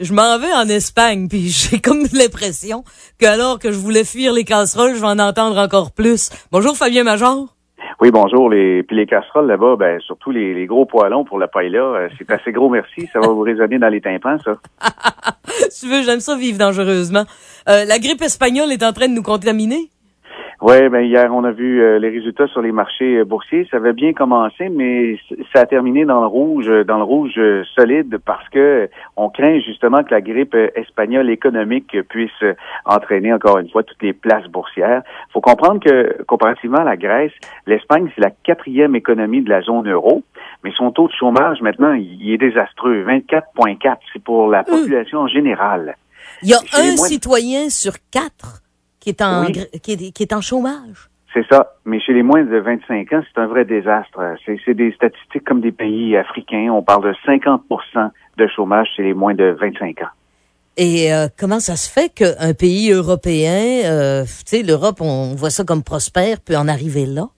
je m'en vais en Espagne, puis j'ai comme l'impression que alors que je voulais fuir les casseroles, je vais en entendre encore plus. Bonjour Fabien Major. Oui, bonjour. Les, puis les casseroles là-bas, ben surtout les, les gros poêlons pour la paille là, euh, c'est assez gros merci. Ça va vous résonner dans les tympans, ça. tu veux, j'aime ça vivre dangereusement. Euh, la grippe espagnole est en train de nous contaminer? Oui, ben hier on a vu euh, les résultats sur les marchés euh, boursiers. Ça avait bien commencé, mais ça a terminé dans le rouge, euh, dans le rouge solide, parce que on craint justement que la grippe espagnole économique puisse entraîner encore une fois toutes les places boursières. Il faut comprendre que comparativement à la Grèce, l'Espagne c'est la quatrième économie de la zone euro, mais son taux de chômage maintenant il est désastreux, 24,4. C'est pour la hum. population en générale. Il y a un citoyen sur quatre qui est en, qui est, en chômage. C'est ça. Mais chez les moins de 25 ans, c'est un vrai désastre. C'est des statistiques comme des pays africains. On parle de 50% de chômage chez les moins de 25 ans. Et euh, comment ça se fait qu'un pays européen, euh, tu sais, l'Europe, on voit ça comme prospère, peut en arriver là?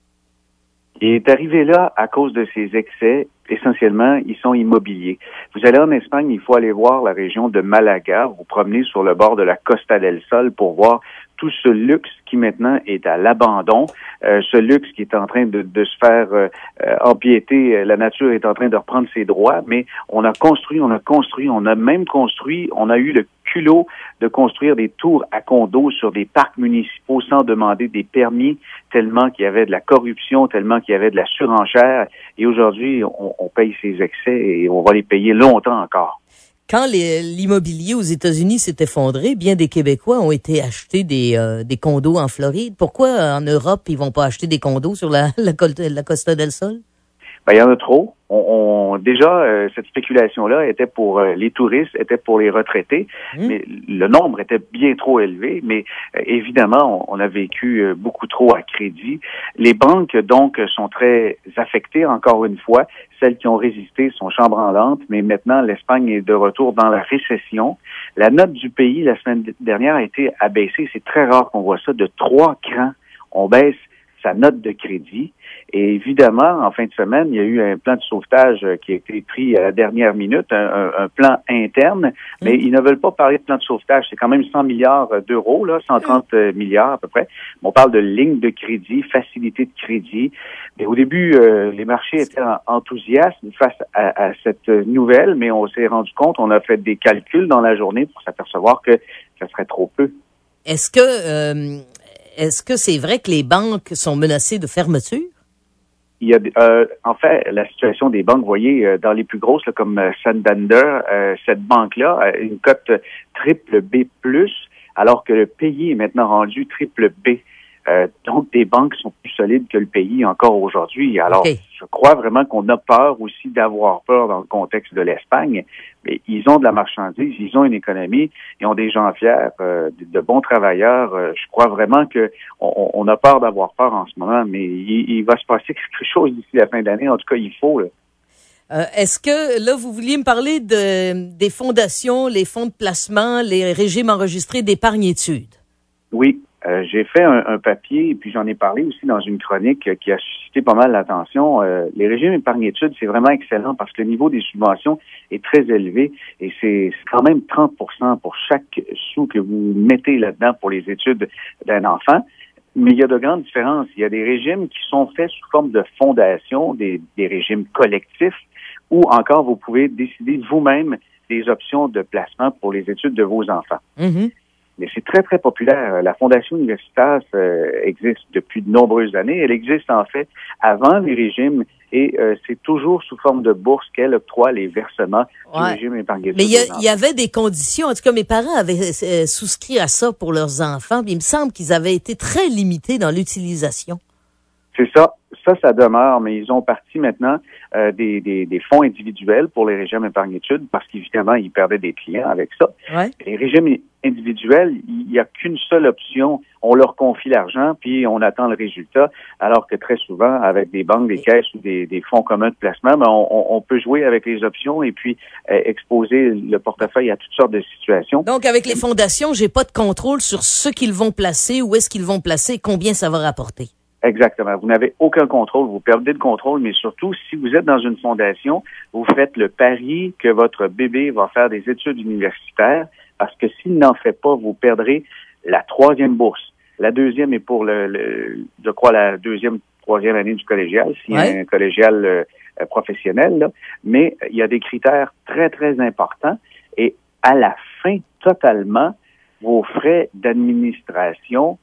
Il est arrivé là à cause de ses excès. Essentiellement, ils sont immobiliers. Vous allez en Espagne, il faut aller voir la région de Malaga, vous promenez sur le bord de la Costa del Sol pour voir tout ce luxe qui maintenant est à l'abandon, euh, ce luxe qui est en train de, de se faire euh, euh, empiéter, la nature est en train de reprendre ses droits, mais on a construit, on a construit, on a même construit, on a eu le culot de construire des tours à condos sur des parcs municipaux sans demander des permis, tellement qu'il y avait de la corruption, tellement qu'il y avait de la surenchère. Et aujourd'hui, on, on paye ces excès et on va les payer longtemps encore. Quand l'immobilier aux États-Unis s'est effondré, bien des Québécois ont été acheter des, euh, des condos en Floride. Pourquoi en Europe, ils vont pas acheter des condos sur la, la, la Costa del Sol? Ben, il y en a trop. On, déjà, euh, cette spéculation-là était pour euh, les touristes, était pour les retraités, mmh. mais le nombre était bien trop élevé. Mais euh, évidemment, on, a vécu beaucoup trop à crédit. Les banques, donc, sont très affectées, encore une fois. Celles qui ont résisté sont chambranlantes, mais maintenant, l'Espagne est de retour dans la récession. La note du pays, la semaine dernière, a été abaissée. C'est très rare qu'on voit ça, de trois crans. On baisse sa note de crédit. Et évidemment, en fin de semaine, il y a eu un plan de sauvetage euh, qui a été pris à la dernière minute, un, plan interne, mais mm. ils ne veulent pas parler de plan de sauvetage. C'est quand même 100 milliards d'euros, là, 130 mm. milliards à peu près. On parle de ligne de crédit, facilité de crédit. Mais au début, euh, les marchés étaient enthousiastes face à, cette nouvelle, mais on s'est rendu compte, on a fait des calculs dans la journée pour s'apercevoir que ça serait trop peu. Est-ce que euh, est-ce que c'est vrai que les banques sont menacées de fermeture? Il y a, euh, en fait, la situation des banques, vous voyez, euh, dans les plus grosses, comme euh, Santander, cette banque-là a une cote triple B+, alors que le pays est maintenant rendu triple B. Euh, donc, des banques sont plus solides que le pays encore aujourd'hui. Alors, je crois vraiment qu'on a peur aussi d'avoir peur dans le contexte de l'Espagne. Mais ils ont de la marchandise, ils ont une économie, ils ont des gens fiers, euh, de, bons travailleurs. Euh, je crois vraiment que on, a peur d'avoir peur en ce moment, mais il, va se passer quelque chose d'ici la fin d'année. En tout cas, il faut. Est-ce que là, vous vouliez me parler de, des fondations, les fonds de placement, les régimes enregistrés d'épargne-études? Oui, euh, j'ai fait un, papier et puis j'en ai parlé aussi dans une chronique qui a suscité pas mal l'attention. Euh, les régimes épargne-études, c'est vraiment excellent parce que le niveau des subventions est très élevé et c'est quand même 30% pour chaque sou que vous mettez là-dedans pour les études d'un enfant. Mais il y a de grandes différences. Il y a des régimes qui sont faits sous forme de fondation, des, régimes collectifs, ou encore vous pouvez décider vous-même des options de placement pour les études de vos enfants. Mm-hmm mais c'est très, très populaire. La Fondation universitaire euh, existe depuis de nombreuses années. Elle existe en fait avant les régimes et euh, c'est toujours sous forme de bourse qu'elle octroie les versements du régime épargne Mais il y, avait des conditions. En tout cas, mes parents avaient euh, souscrit à ça pour leurs enfants. il me semble qu'ils avaient été très limités dans l'utilisation. C'est ça. Ça, ça demeure, mais ils ont parti maintenant euh, des, des, des, fonds individuels pour les régimes épargne-études parce qu'évidemment, ils perdaient des clients avec ça. Les régimes individuels, il n'y a qu'une seule option. On leur confie l'argent, puis on attend le résultat, alors que très souvent, avec des banques, des caisses ou des, des fonds communs de placement, ben, on, on, peut jouer avec les options et puis euh, exposer le portefeuille à toutes sortes de situations. Donc, avec les fondations, j'ai pas de contrôle sur ce qu'ils vont placer, où est-ce qu'ils vont placer, combien ça va rapporter. Exactement. Vous n'avez aucun contrôle, vous perdez le contrôle, mais surtout, si vous êtes dans une fondation, vous faites le pari que votre bébé va faire des études universitaires, parce que s'il n'en fait pas, vous perdrez la troisième bourse. La deuxième est pour le, je crois, la deuxième, troisième année du collégial, si un collégial euh, professionnel, mais il y a des critères très, très importants et à la fin, totalement, vos frais d'administration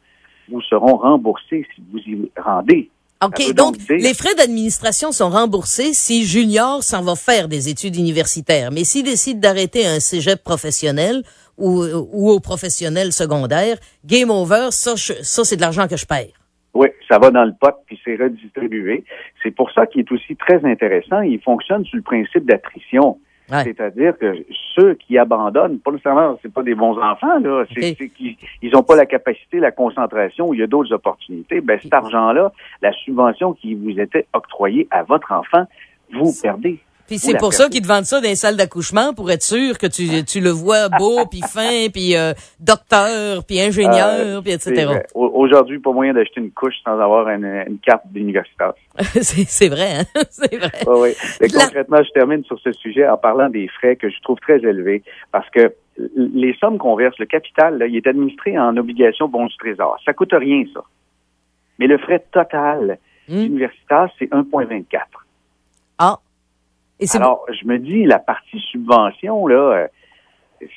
vous seront remboursés si vous y rendez. OK, donc, les frais d'administration sont remboursés si Junior s'en va faire des études universitaires. Mais s'il décide d'arrêter un cégep professionnel ou, ou au professionnel secondaire, game over, ça, ça c'est de l'argent que je perds. Oui, ça va dans le pot puis c'est redistribué. C'est pour ça qu'il est aussi très intéressant. Il fonctionne sur le principe d'attrition. C'est-à-dire que ceux qui abandonnent, pas nécessairement, c'est pas des bons enfants, là, c'est qu'ils ils n'ont pas la capacité, la concentration, il y a d'autres opportunités. Ben, cet argent-là, la subvention qui vous était octroyée à votre enfant, vous perdez. Puis c'est pour ça qu'ils te vendent ça dans les salles d'accouchement pour être sûr que tu, tu le vois beau, puis fin, puis euh, docteur, puis ingénieur, puis etc. Aujourd'hui, pas moyen d'acheter une couche sans avoir une, une carte d'universitaire. c'est vrai, hein? c'est vrai. Oui, oui. concrètement, je termine sur ce sujet en parlant des frais que je trouve très élevés parce que les sommes qu'on verse, le capital, là, il est administré en obligation bon du trésor. Ça coûte rien, ça. Mais le frais total hmm. universitaire, c'est 1,24. Alors, je me dis, la partie subvention, là, euh,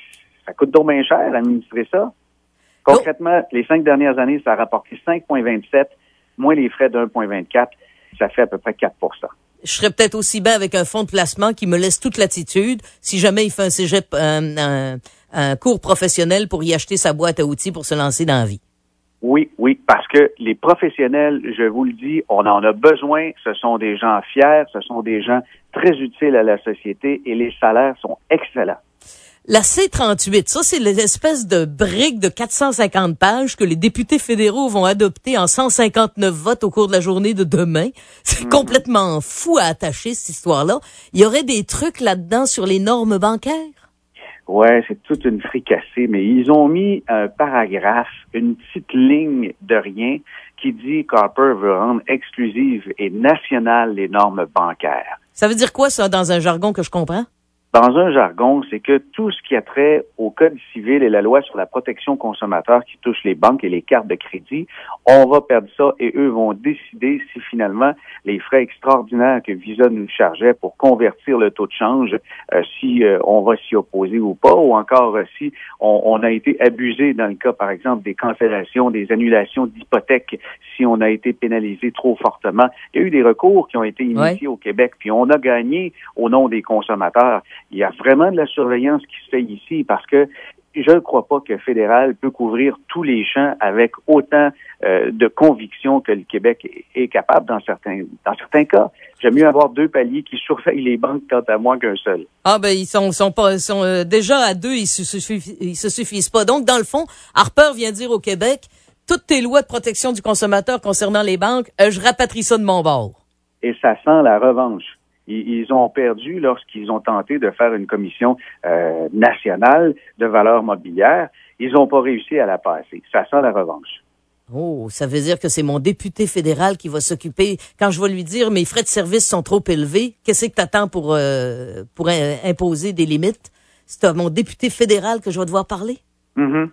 ça coûte donc bien cher d'administrer ça. Concrètement, les cinq dernières années, ça a rapporté 5,27, moins les frais de 1,24, ça fait à peu près 4% je serais peut-être aussi bien avec un fonds de placement qui me laisse toute latitude si jamais il fait un cégep, un, un cours professionnel pour y acheter sa boîte à outils pour se lancer dans la vie. Oui, oui, parce que les professionnels, je vous le dis, on en a besoin. Ce sont des gens fiers, ce sont des gens très utiles à la société et les salaires sont excellents. La C38, ça c'est l'espèce de brique de 450 pages que les députés fédéraux vont adopter en 159 votes au cours de la journée de demain. C'est mhm. complètement fou à attacher cette histoire-là. Il y aurait des trucs là-dedans sur les normes bancaires? Ouais, c'est toute une fricassée, mais ils ont mis un paragraphe, une petite ligne de rien qui dit qu'Harper veut rendre exclusive et nationale les normes bancaires. Ça veut dire quoi, ça, dans un jargon que je comprends? Dans un jargon, c'est que tout ce qui a trait au Code civil et la loi sur la protection consommateur qui touche les banques et les cartes de crédit, on va perdre ça et eux vont décider si finalement les frais extraordinaires que Visa nous chargeait pour convertir le taux de change, euh, si euh, on va s'y opposer ou pas, ou encore euh, si on, a été abusé dans le cas, par exemple, des cancellations, des annulations d'hypothèques, si on a été pénalisé trop fortement. Il y a eu des recours qui ont été initiés au Québec, puis on a gagné au nom des consommateurs il y a vraiment de la surveillance qui se fait ici parce que je ne crois pas que le fédéral peut couvrir tous les champs avec autant euh, de conviction que le Québec est capable dans certains dans certains cas. J'aime mieux avoir deux paliers qui surveillent les banques quant à moi qu'un seul. Ah ben ils sont sont pas sont euh, déjà à deux, ils se suffisent, ils se suffisent pas. Donc dans le fond, Harper vient dire au Québec toutes tes lois de protection du consommateur concernant les banques, euh, je rapatrie ça de mon bord. Et ça sent la revanche ils, ont perdu lorsqu'ils ont tenté de faire une commission euh, nationale de valeurs mobilières. Ils n'ont pas réussi à la passer. Ça sent la revanche. Oh, ça veut dire que c'est mon député fédéral qui va s'occuper. Quand je vais lui dire mes frais de service sont trop élevés, qu'est-ce que tu attends pour, euh, pour imposer des limites? C'est à mon député fédéral que je vais devoir parler? Mm-hmm.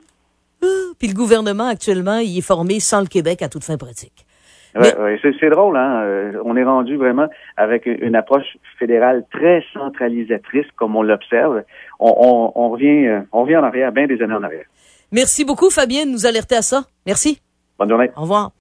Ah, puis le gouvernement, actuellement, il est formé sans le Québec à toute fin pratique. Ouais, c'est drôle, hein? Euh, on est rendu vraiment avec une approche fédérale très centralisatrice, comme on l'observe. On, on, revient, euh, on revient en arrière, bien des années en arrière. Merci beaucoup, Fabien, de nous alerter à ça. Merci. Bonne journée. Au revoir.